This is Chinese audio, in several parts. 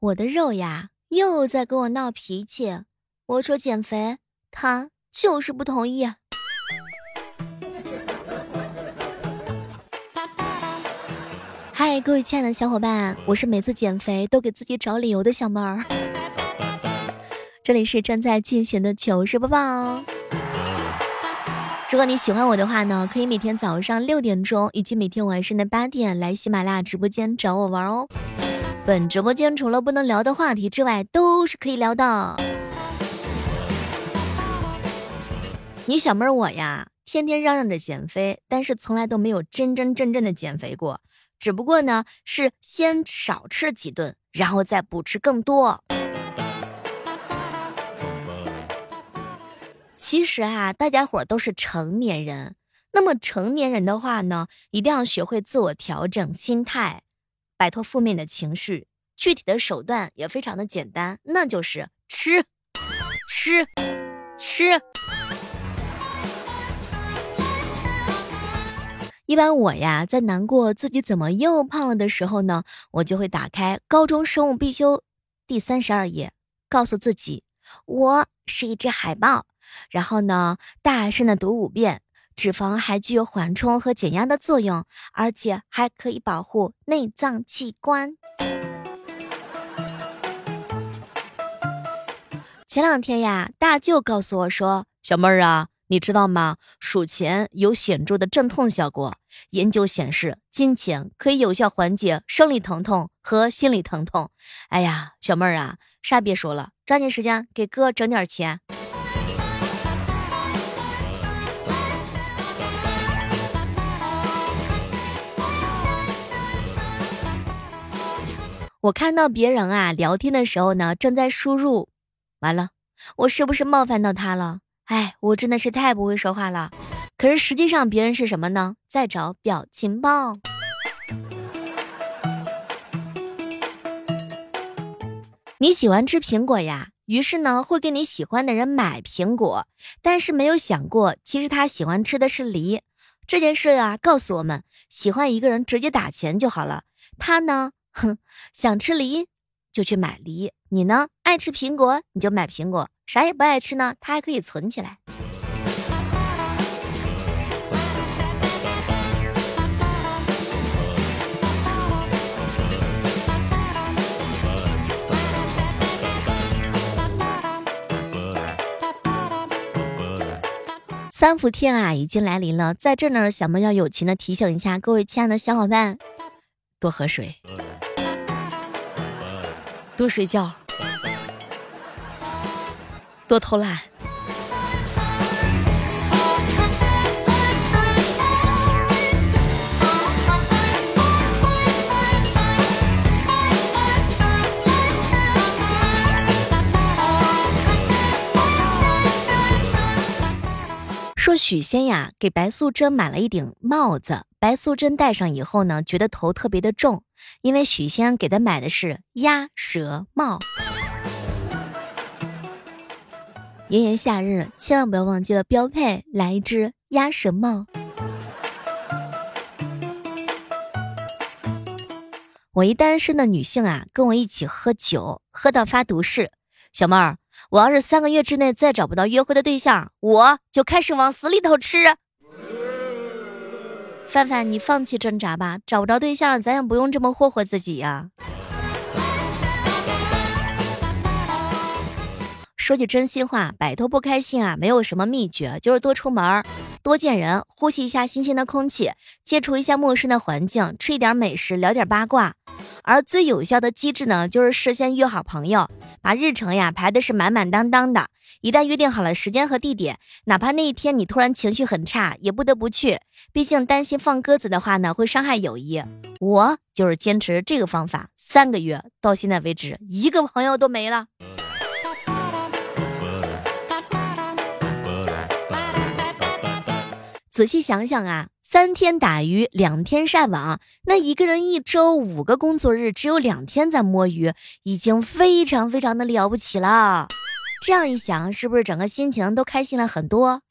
我的肉呀又在跟我闹脾气。我说减肥，他就是不同意。嗨，各位亲爱的小伙伴，我是每次减肥都给自己找理由的小妹儿。这里是正在进行的糗事播报。哦如果你喜欢我的话呢，可以每天早上六点钟以及每天晚上的八点来喜马拉雅直播间找我玩哦。本直播间除了不能聊的话题之外，都是可以聊的。你小妹儿我呀，天天嚷嚷着减肥，但是从来都没有真真正正的减肥过。只不过呢，是先少吃几顿，然后再补吃更多。其实啊，大家伙都是成年人。那么成年人的话呢，一定要学会自我调整心态，摆脱负面的情绪。具体的手段也非常的简单，那就是吃，吃，吃。一般我呀，在难过自己怎么又胖了的时候呢，我就会打开高中生物必修第三十二页，告诉自己，我是一只海豹。然后呢，大声的读五遍。脂肪还具有缓冲和减压的作用，而且还可以保护内脏器官。前两天呀，大舅告诉我说：“小妹儿啊，你知道吗？数钱有显著的镇痛效果。研究显示，金钱可以有效缓解生理疼痛和心理疼痛。”哎呀，小妹儿啊，啥别说了，抓紧时间给哥整点钱。我看到别人啊聊天的时候呢，正在输入，完了，我是不是冒犯到他了？哎，我真的是太不会说话了。可是实际上别人是什么呢？在找表情包。你喜欢吃苹果呀，于是呢会给你喜欢的人买苹果，但是没有想过，其实他喜欢吃的是梨。这件事啊，告诉我们，喜欢一个人直接打钱就好了。他呢？哼，想吃梨就去买梨，你呢？爱吃苹果你就买苹果，啥也不爱吃呢，它还可以存起来。三伏天啊，已经来临了，在这呢，小妹要友情的提醒一下各位亲爱的小伙伴，多喝水。多睡觉，多偷懒。说许仙呀，给白素贞买了一顶帽子，白素贞戴上以后呢，觉得头特别的重。因为许仙给他买的是鸭舌帽。炎炎夏日，千万不要忘记了标配来一只鸭舌帽。我一单身的女性啊，跟我一起喝酒，喝到发毒誓。小妹儿，我要是三个月之内再找不到约会的对象，我就开始往死里头吃。范范，你放弃挣扎吧，找不着对象，咱也不用这么霍霍自己呀。说句真心话，摆脱不开心啊，没有什么秘诀，就是多出门儿，多见人，呼吸一下新鲜的空气，接触一下陌生的环境，吃一点美食，聊点八卦。而最有效的机制呢，就是事先约好朋友，把日程呀排的是满满当当的。一旦约定好了时间和地点，哪怕那一天你突然情绪很差，也不得不去。毕竟担心放鸽子的话呢，会伤害友谊。我就是坚持这个方法，三个月到现在为止，一个朋友都没了。仔细想想啊，三天打鱼两天晒网，那一个人一周五个工作日，只有两天在摸鱼，已经非常非常的了不起了。这样一想，是不是整个心情都开心了很多？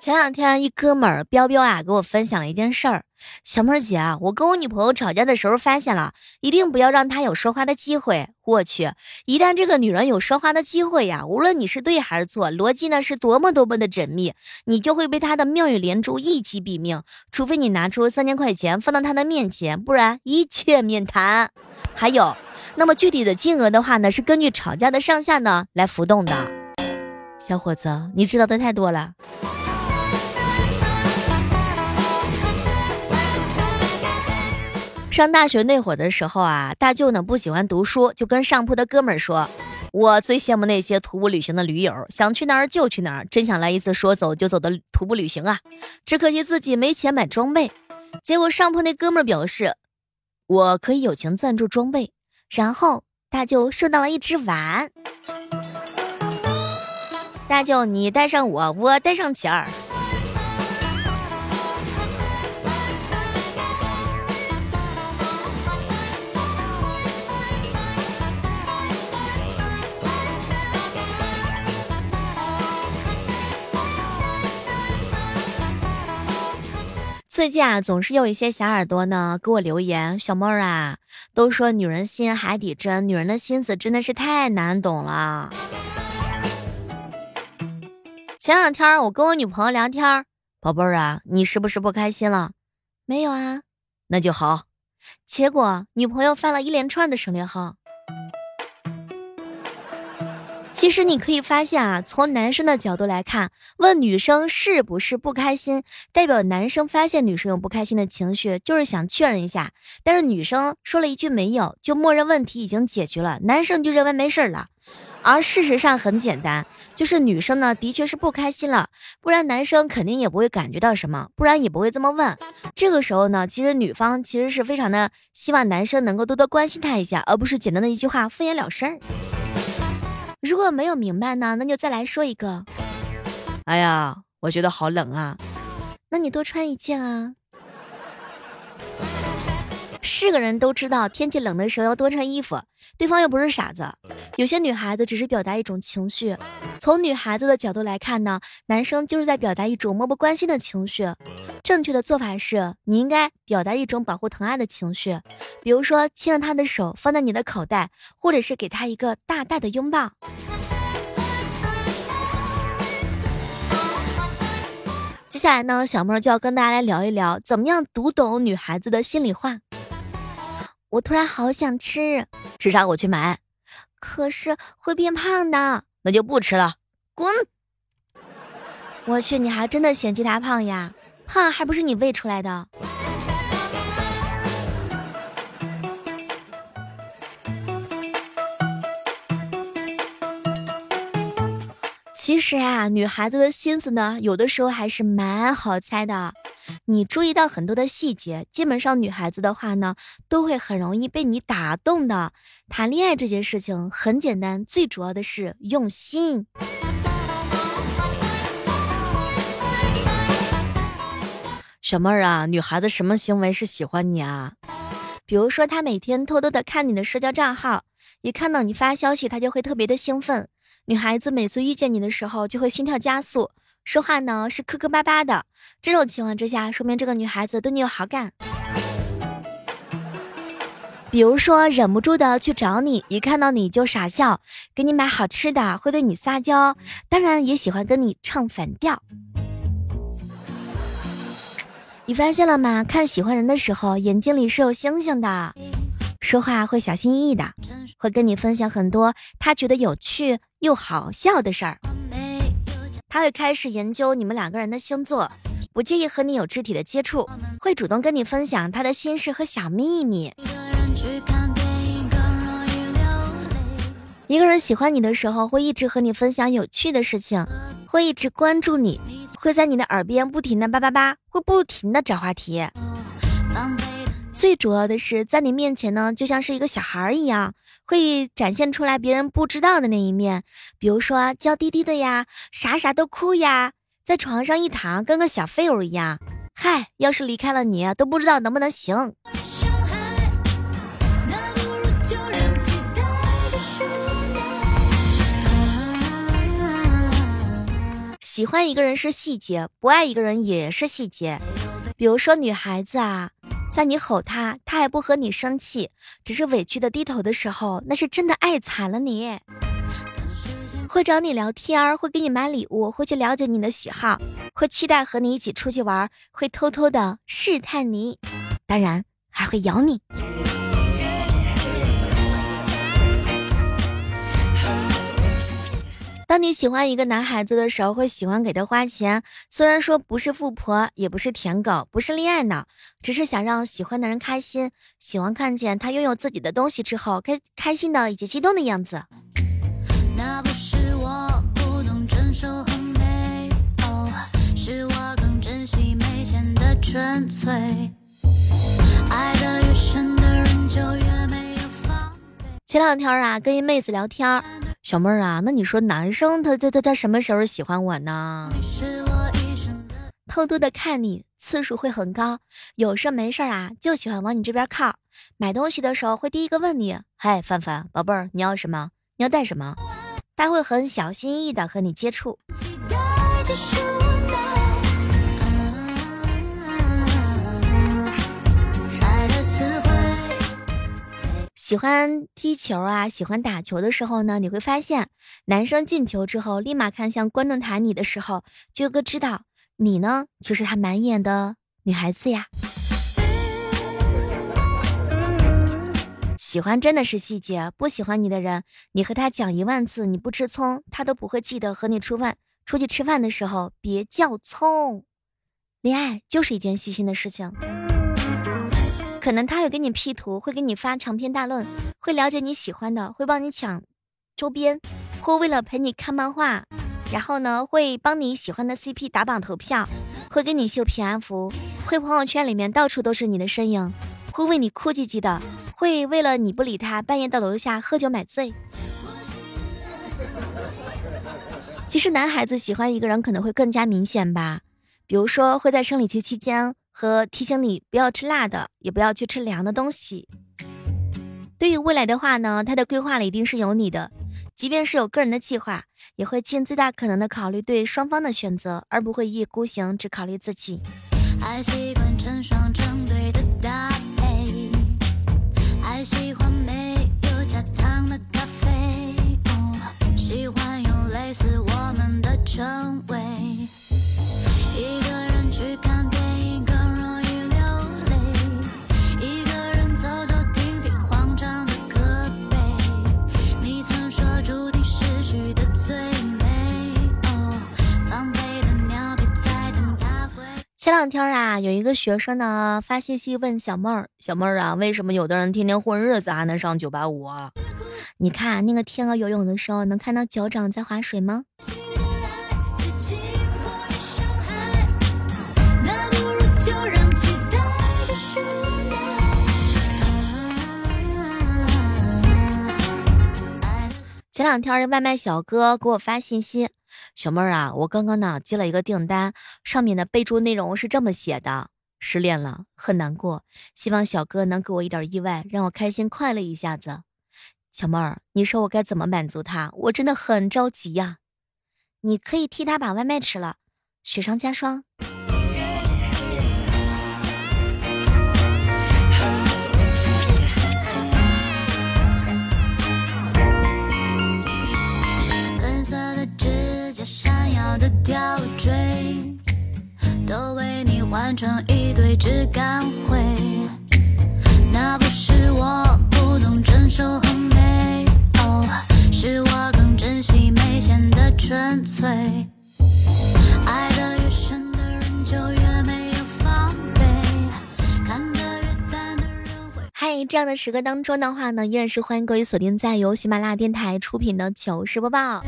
前两天一哥们儿彪彪啊给我分享了一件事儿，小妹儿姐，我跟我女朋友吵架的时候发现了，一定不要让她有说话的机会。我去，一旦这个女人有说话的机会呀，无论你是对还是错，逻辑呢是多么多么的缜密，你就会被她的妙语连珠一击毙命。除非你拿出三千块钱放到她的面前，不然一切免谈。还有，那么具体的金额的话呢，是根据吵架的上下呢来浮动的。小伙子，你知道的太多了。上大学那会儿的时候啊，大舅呢不喜欢读书，就跟上铺的哥们儿说：“我最羡慕那些徒步旅行的驴友，想去哪儿就去哪儿，真想来一次说走就走的徒步旅行啊！只可惜自己没钱买装备。”结果上铺那哥们儿表示：“我可以友情赞助装备。”然后大舅收到了一只碗。大舅，你带上我，我带上钱儿。最近啊，总是有一些小耳朵呢给我留言，小妹儿啊，都说女人心海底针，女人的心思真的是太难懂了。前两天我跟我女朋友聊天，宝贝儿啊，你是不是不开心了？没有啊，那就好。结果女朋友发了一连串的省略号。其实你可以发现啊，从男生的角度来看，问女生是不是不开心，代表男生发现女生有不开心的情绪，就是想确认一下。但是女生说了一句没有，就默认问题已经解决了，男生就认为没事了。而事实上很简单，就是女生呢的确是不开心了，不然男生肯定也不会感觉到什么，不然也不会这么问。这个时候呢，其实女方其实是非常的希望男生能够多多关心她一下，而不是简单的一句话敷衍了事儿。如果没有明白呢，那就再来说一个。哎呀，我觉得好冷啊，那你多穿一件啊。是个人都知道，天气冷的时候要多穿衣服。对方又不是傻子，有些女孩子只是表达一种情绪。从女孩子的角度来看呢，男生就是在表达一种漠不关心的情绪。正确的做法是，你应该表达一种保护疼爱的情绪，比如说牵着他的手放在你的口袋，或者是给他一个大大的拥抱。接下来呢，小妹就要跟大家来聊一聊，怎么样读懂女孩子的心里话。我突然好想吃，吃啥我去买，可是会变胖的，那就不吃了，滚！我去，你还真的嫌弃他胖呀？胖还不是你喂出来的？其实啊，女孩子的心思呢，有的时候还是蛮好猜的。你注意到很多的细节，基本上女孩子的话呢，都会很容易被你打动的。谈恋爱这件事情很简单，最主要的是用心。小妹儿啊，女孩子什么行为是喜欢你啊？比如说，她每天偷偷的看你的社交账号，一看到你发消息，她就会特别的兴奋。女孩子每次遇见你的时候，就会心跳加速。说话呢是磕磕巴巴的，这种情况之下，说明这个女孩子对你有好感。比如说，忍不住的去找你，一看到你就傻笑，给你买好吃的，会对你撒娇，当然也喜欢跟你唱反调。你发现了吗？看喜欢人的时候，眼睛里是有星星的，说话会小心翼翼的，会跟你分享很多他觉得有趣又好笑的事儿。他会开始研究你们两个人的星座，不介意和你有肢体的接触，会主动跟你分享他的心事和小秘密。一个人喜欢你的时候，会一直和你分享有趣的事情，会一直关注你，会在你的耳边不停的叭叭叭，会不停的找话题。最主要的是，在你面前呢，就像是一个小孩一样，会展现出来别人不知道的那一面，比如说娇滴滴的呀，啥啥都哭呀，在床上一躺，跟个小废物一样。嗨，要是离开了你，都不知道能不能行。喜欢一个人是细节，不爱一个人也是细节。比如说女孩子啊，在你吼他，他还不和你生气，只是委屈的低头的时候，那是真的爱惨了你。会找你聊天，会给你买礼物，会去了解你的喜好，会期待和你一起出去玩，会偷偷的试探你，当然还会咬你。当你喜欢一个男孩子的时候，会喜欢给他花钱，虽然说不是富婆，也不是舔狗，不是恋爱脑，只是想让喜欢的人开心，喜欢看见他拥有自己的东西之后开开心的以及激动的样子。那不是是我更珍惜没钱的纯粹。爱的越深的人就越没有防备。前两天啊，跟一妹子聊天，小妹儿啊，那你说男生他他他他什么时候喜欢我呢？偷偷的看你次数会很高，有事没事啊就喜欢往你这边靠。买东西的时候会第一个问你，嗨，范范，宝贝儿，你要什么？你要带什么？他会很小心翼翼的和你接触。期待着喜欢踢球啊，喜欢打球的时候呢，你会发现，男生进球之后，立马看向观众台你的时候，就哥知道你呢就是他满眼的女孩子呀。喜欢真的是细节，不喜欢你的人，你和他讲一万次你不吃葱，他都不会记得和你吃饭。出去吃饭的时候别叫葱。恋爱就是一件细心的事情。可能他会给你 P 图，会给你发长篇大论，会了解你喜欢的，会帮你抢周边，会为了陪你看漫画，然后呢会帮你喜欢的 CP 打榜投票，会给你秀平安符，会朋友圈里面到处都是你的身影，会为你哭唧唧的。会为了你不理他，半夜到楼下喝酒买醉。其实男孩子喜欢一个人可能会更加明显吧，比如说会在生理期期间和提醒你不要吃辣的，也不要去吃凉的东西。对于未来的话呢，他的规划里一定是有你的，即便是有个人的计划，也会尽最大可能的考虑对双方的选择，而不会一意孤行只考虑自己。爱习惯成双成对的搭配。爱喜欢没有加糖的咖啡，喜欢用类似我们的称谓。有一个学生呢发信息问小妹儿：“小妹儿啊，为什么有的人天天混日子还能上九八五啊？你看那个天鹅游泳的时候，能看到脚掌在划水吗？”前两天外卖小哥给我发信息。小妹儿啊，我刚刚呢接了一个订单，上面的备注内容是这么写的：失恋了，很难过，希望小哥能给我一点意外，让我开心快乐一下子。小妹儿，你说我该怎么满足他？我真的很着急呀。你可以替他把外卖吃了，雪上加霜。闪耀的吊坠，都为你换成一堆质感灰。那不是我不懂珍惜和美，哦，是我更珍惜没钱的纯粹。爱的越深的人就越没有防备，看得越淡的人会。嗨，这样的时刻当中的话呢，依然是欢迎各位锁定在由喜马拉雅电台出品的糗事播报。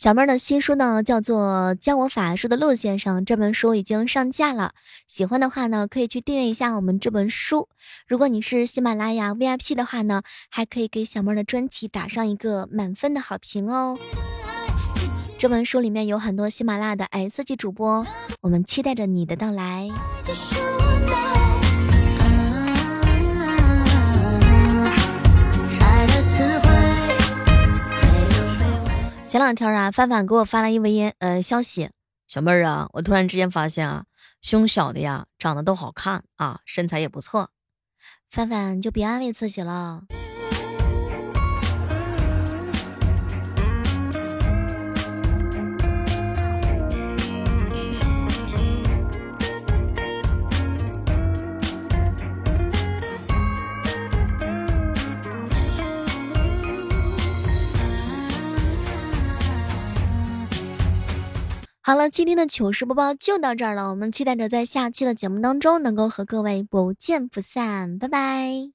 小妹儿的新书呢，叫做《教我法术的陆先生》。这本书已经上架了，喜欢的话呢，可以去订阅一下我们这本书。如果你是喜马拉雅 VIP 的话呢，还可以给小妹儿的专辑打上一个满分的好评哦。这本书里面有很多喜马拉雅的 S 级主播，我们期待着你的到来。前两天啊，范范给我发了一微音呃消息，小妹儿啊，我突然之间发现啊，胸小的呀，长得都好看啊，身材也不错。范范，你就别安慰自己了。好了，今天的糗事播报就到这儿了。我们期待着在下期的节目当中能够和各位不见不散，拜拜。